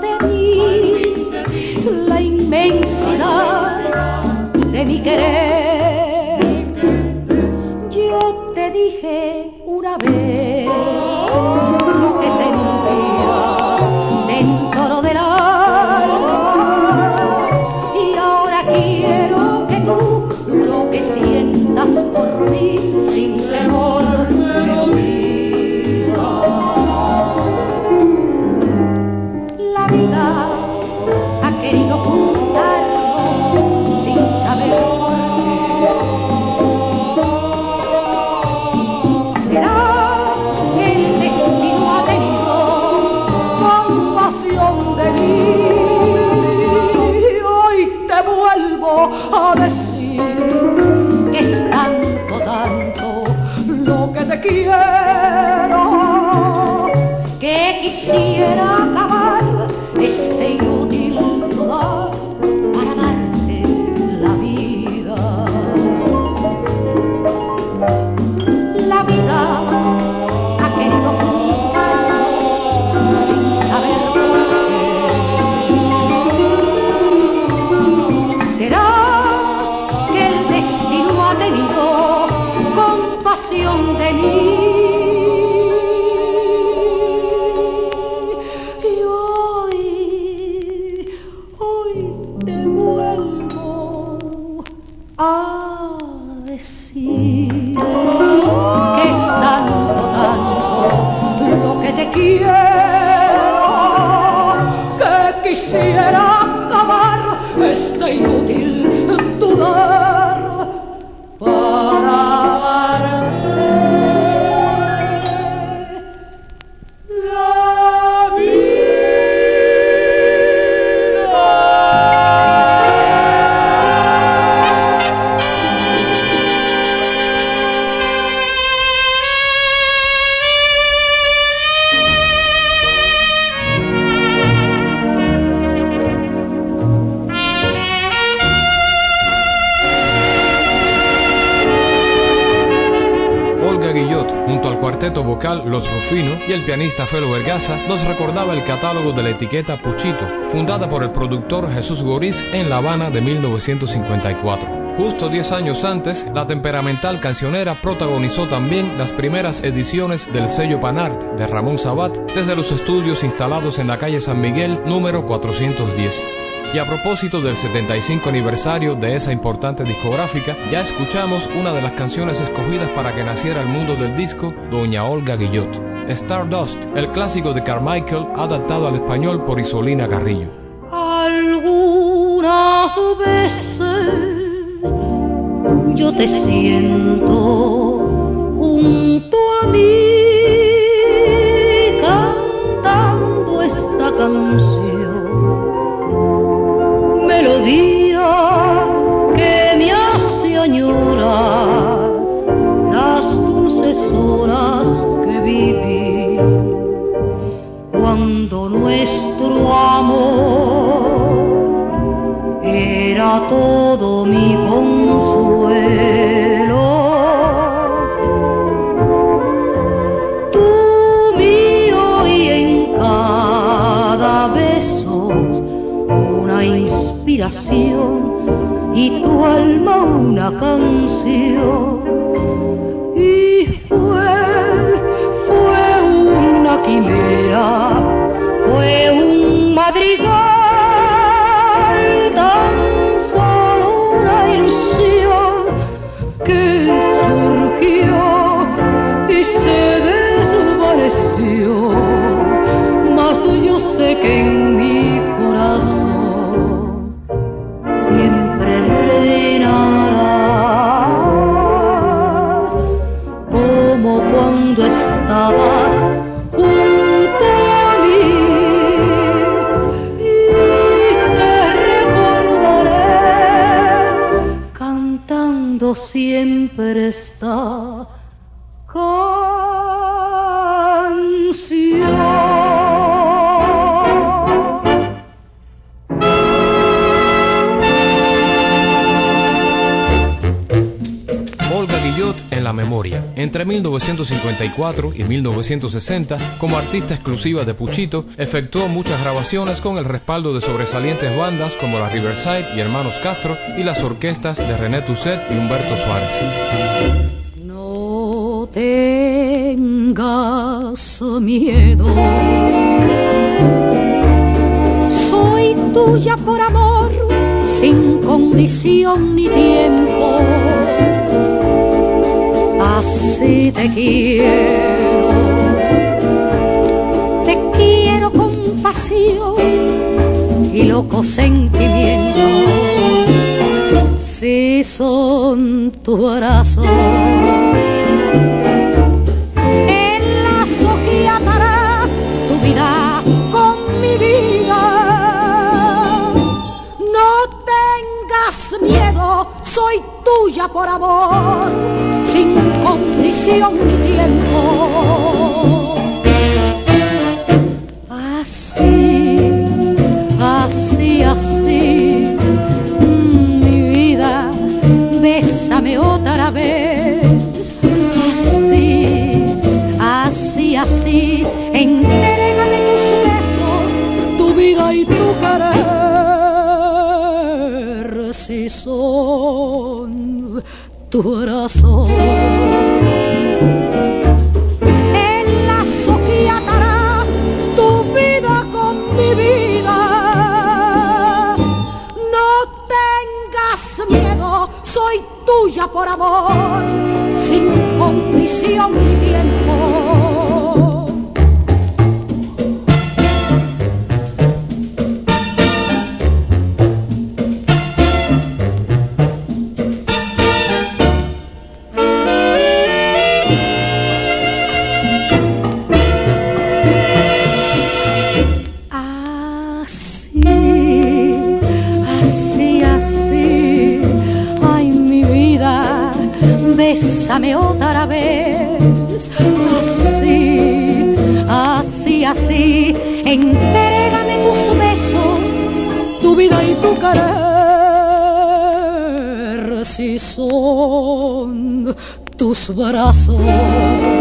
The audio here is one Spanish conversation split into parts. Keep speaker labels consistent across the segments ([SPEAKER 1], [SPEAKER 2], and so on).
[SPEAKER 1] Te di la inmensidad de mi querer. Y el
[SPEAKER 2] pianista Felo Vergaza, nos recordaba el catálogo de la etiqueta Puchito, fundada por el productor Jesús Goriz en La Habana de 1954. Justo 10 años antes, la temperamental cancionera protagonizó también las primeras ediciones del sello Panart de Ramón Sabat desde los estudios instalados en la calle San Miguel número 410. Y a propósito del 75 aniversario de esa importante discográfica, ya escuchamos una de las canciones escogidas para que naciera el mundo del disco, Doña Olga Guillot. Stardust, el clásico de Carmichael, adaptado al español por Isolina Carrillo.
[SPEAKER 1] Algunas veces yo te siento junto a mí cantando esta canción, nuestro amor era todo mi consuelo. Tú mío y en cada beso una inspiración y tu alma una canción. Y fue, fue una quimera, madrigal tan solo una ilusión que
[SPEAKER 2] surgió y se desvaneció, mas yo sé que en Entre 1954 y 1960, como artista exclusiva de Puchito, efectuó muchas grabaciones con el respaldo de sobresalientes bandas como la Riverside y Hermanos Castro y las orquestas de René Tusset y Humberto Suárez.
[SPEAKER 1] No tengas miedo. Soy tuya por amor, sin condición ni tiempo. Así te quiero. Te quiero con pasión y loco sentimiento. Si son tu corazón tuya por amor, sin condición ni tiempo. Así, así, así, mi vida, bésame otra vez. Tu corazón. El lazo que atará tu vida con mi vida. No tengas miedo, soy tuya por amor, sin condición ni tiempo. Tus brazos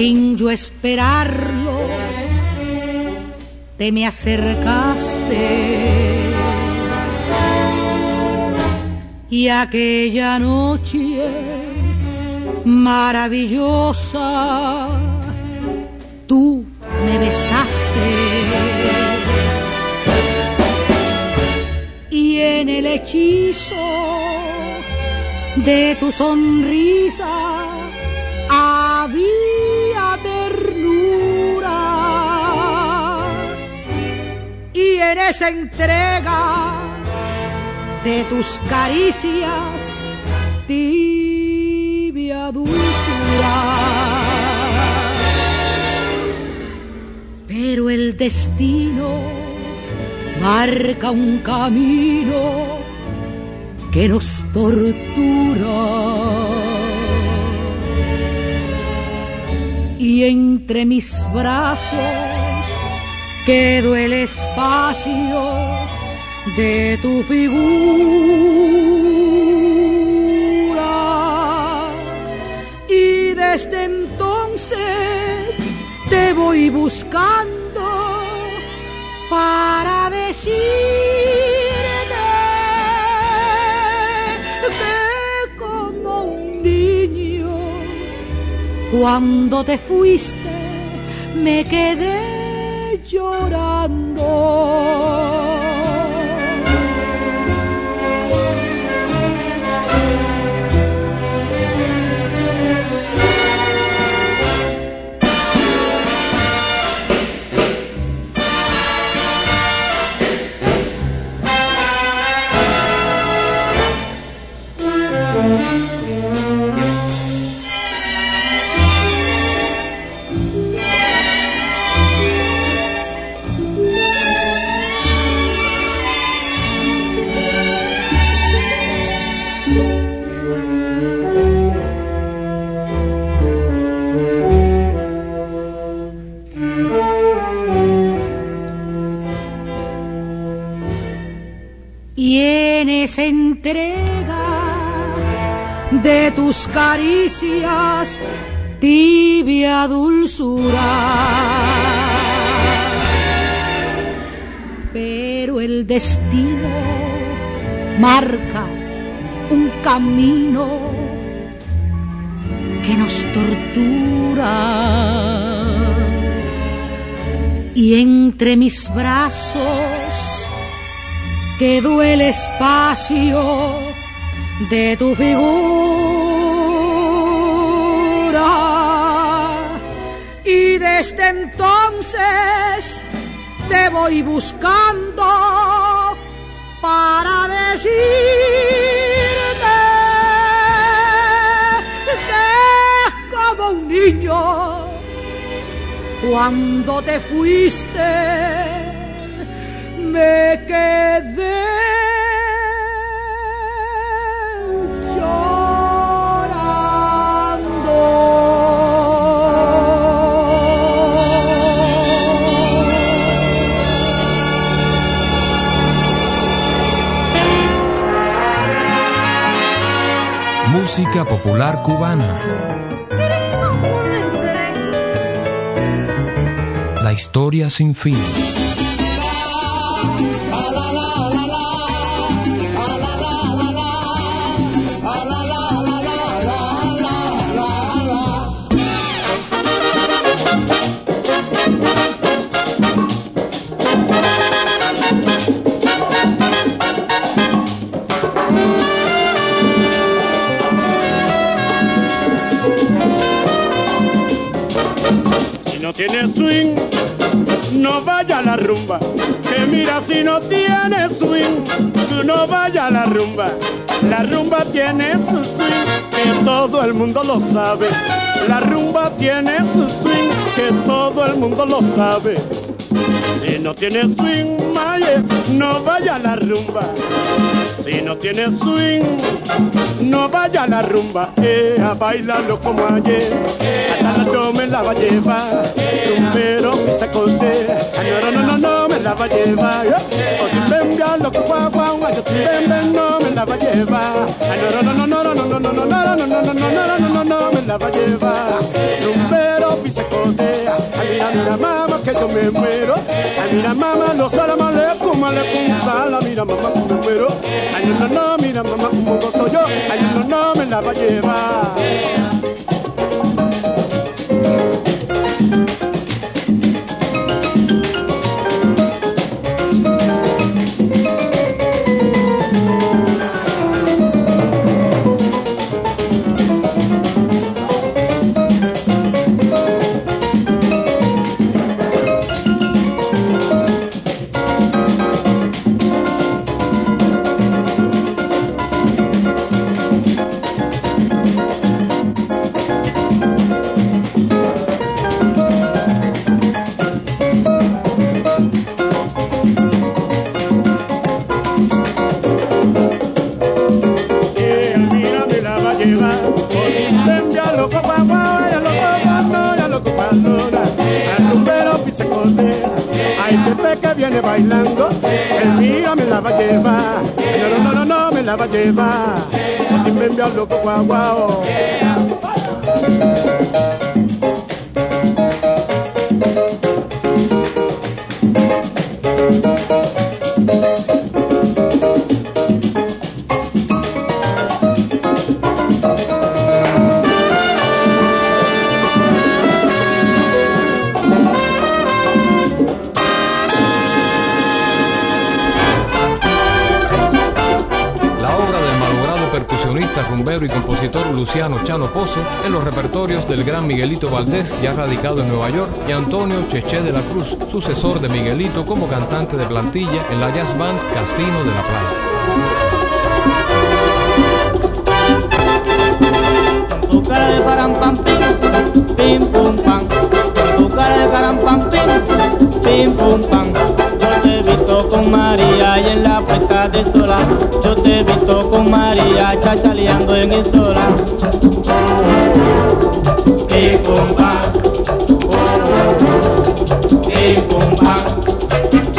[SPEAKER 1] sin yo esperarlo, te me acercaste. Y aquella noche maravillosa, tú me besaste. Y en el hechizo de tu sonrisa en esa entrega de tus caricias tibia dulzura pero el destino marca un camino que nos tortura. Y entre mis brazos quedó el espacio de tu figura. Y desde entonces te voy buscando para decirte que como un niño, cuando te fuiste, me quedé llorando. Tibia dulzura. Pero el destino marca un camino que nos tortura. Y entre mis brazos quedó el espacio de tu figura. Desde entonces te voy buscando para decirte que como un niño cuando te fuiste me quedé
[SPEAKER 2] Música popular cubana. La historia sin fin.
[SPEAKER 3] Swing, no vaya a la rumba. Que mira si no tiene swing, tú no vaya a la rumba. La rumba tiene su swing, que todo el mundo lo sabe. La rumba tiene su swing, que todo el mundo lo sabe. Si no tiene swing, maye, no vaya a la rumba. Si no tiene swing, no vaya a la rumba, eh, a como ayer. Yo me la va a llevar, pero pisa corte. No, no, no, no, me la va a llevar. O si venga lo que guau, guau, yo si venga, no me la va a llevar. No, no, no, no, no, no, no, no, no, no, no, no, no, no, no, no, no, no, me la va a llevar. Rumbero, pisa corte. Ay, mira, mira, mamá, que yo me muero. Mira, mamá, los salam aleikum, aleikum, salam, mira, mamá, que me muero. Ay, no, no, no, mira, mamá, como gozo yo. Ay, no, no, me la va a llevar. deva, nimembia loko kwa kwao. Oh. Rumbero
[SPEAKER 2] y compositor Luciano Chano Pozo en los repertorios del gran Miguelito Valdés, ya radicado en Nueva York, y Antonio Cheche de la Cruz, sucesor de Miguelito como cantante de plantilla en la jazz band Casino de la Playa.
[SPEAKER 4] Yo te he visto con María y en la puesta de sola, yo te he visto con María chachaleando en el sola. Pam, pim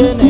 [SPEAKER 4] tú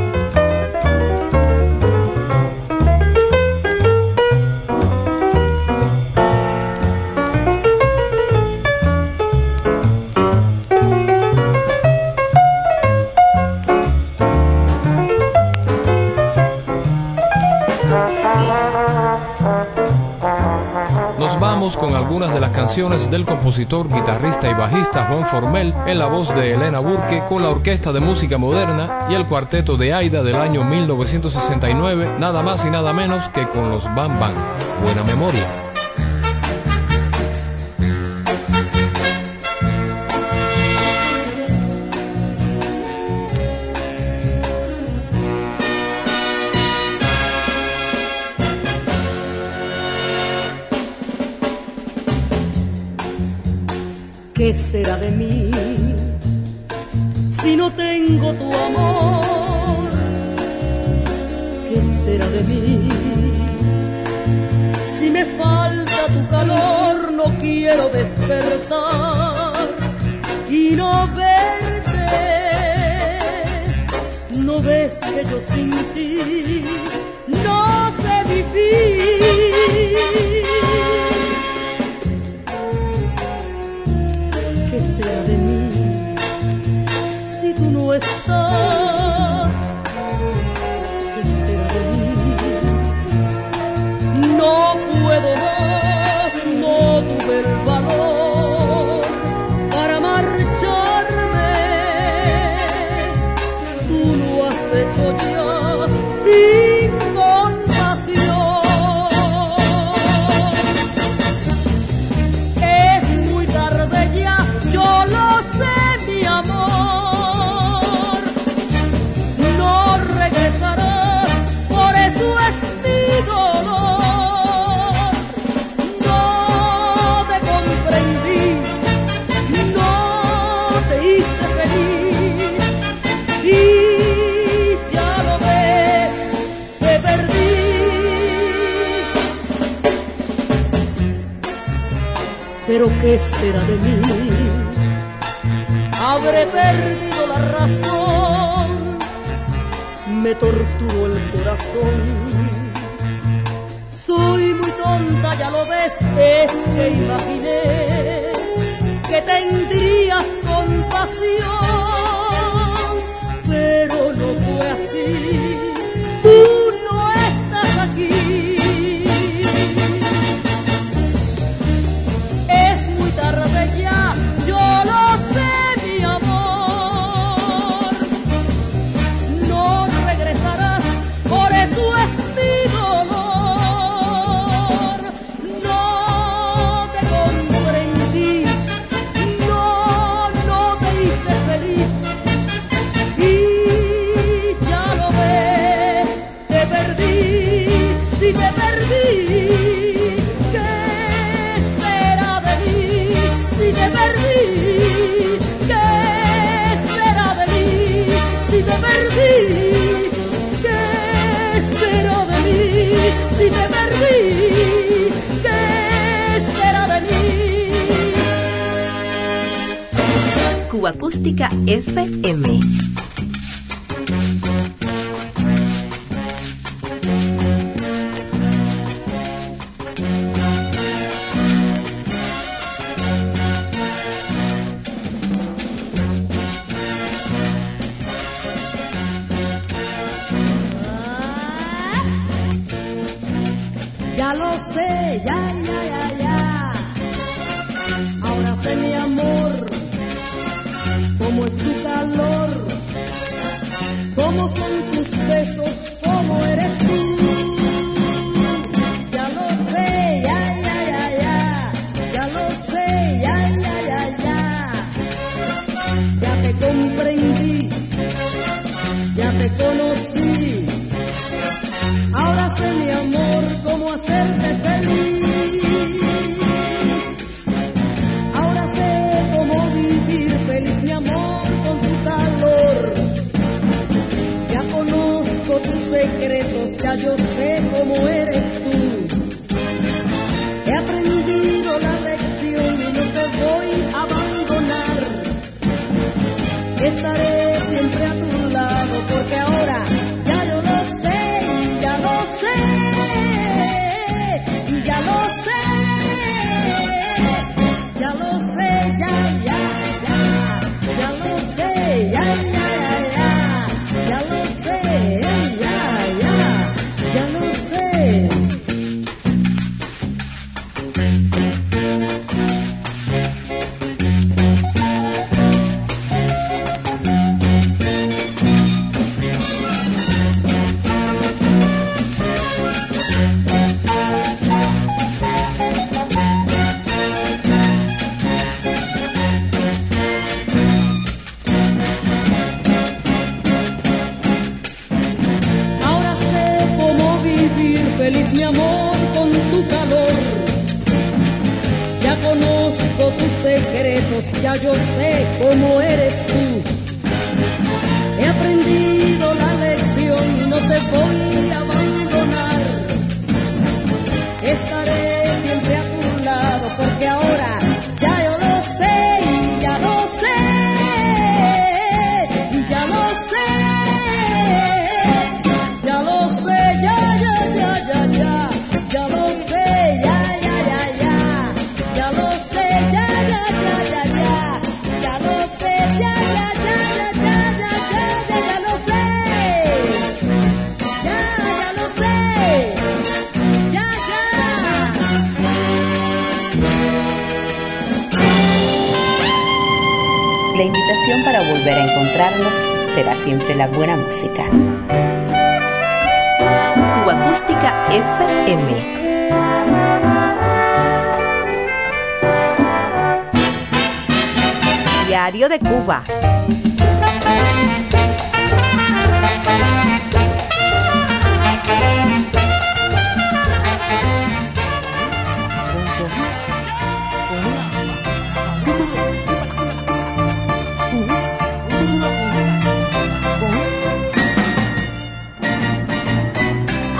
[SPEAKER 2] Canciones del compositor, guitarrista y bajista Juan Formel en la voz de Elena Burke con la Orquesta de Música Moderna y el cuarteto de Aida del año 1969, nada más y nada menos que con los Bam Bam. Buena memoria.
[SPEAKER 5] ¿Qué será de mí si no tengo tu amor? ¿Qué será de mí si me falta tu calor? No quiero despertar y no verte. No ves que yo sin ti no sé vivir. Tú estás?
[SPEAKER 6] Cuba Acústica FM.
[SPEAKER 5] La
[SPEAKER 7] invitación para volver a encontrarnos será siempre la buena música.
[SPEAKER 6] Cuba Acústica FM.
[SPEAKER 7] Diario de Cuba.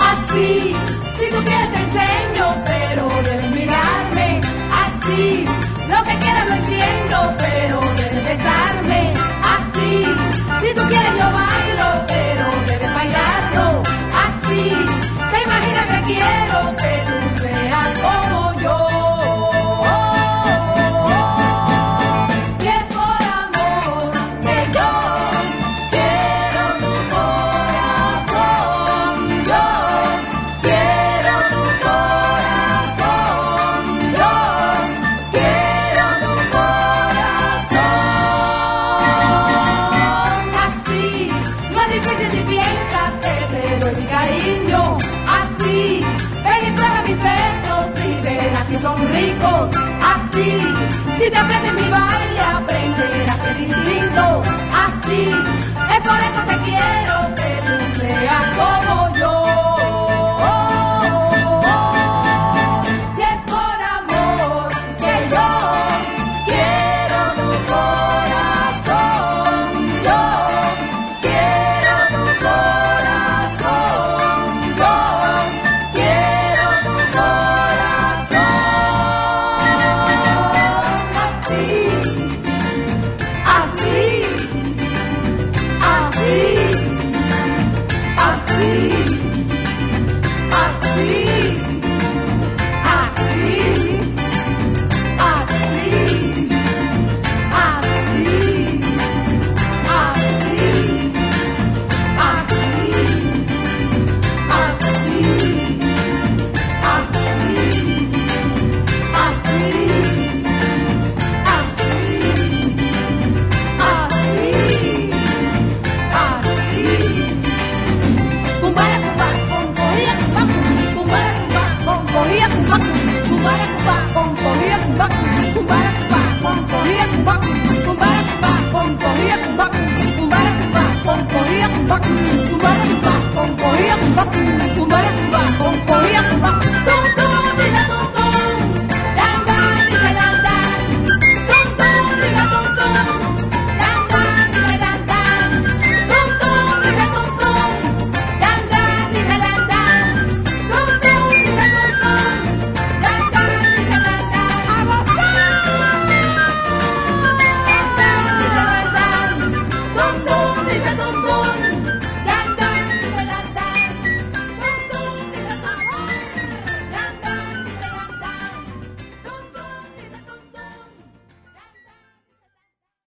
[SPEAKER 8] Así, si tú quieres te enseño, pero debes mirarme, así, lo que quieras no entiendo. si tú quieres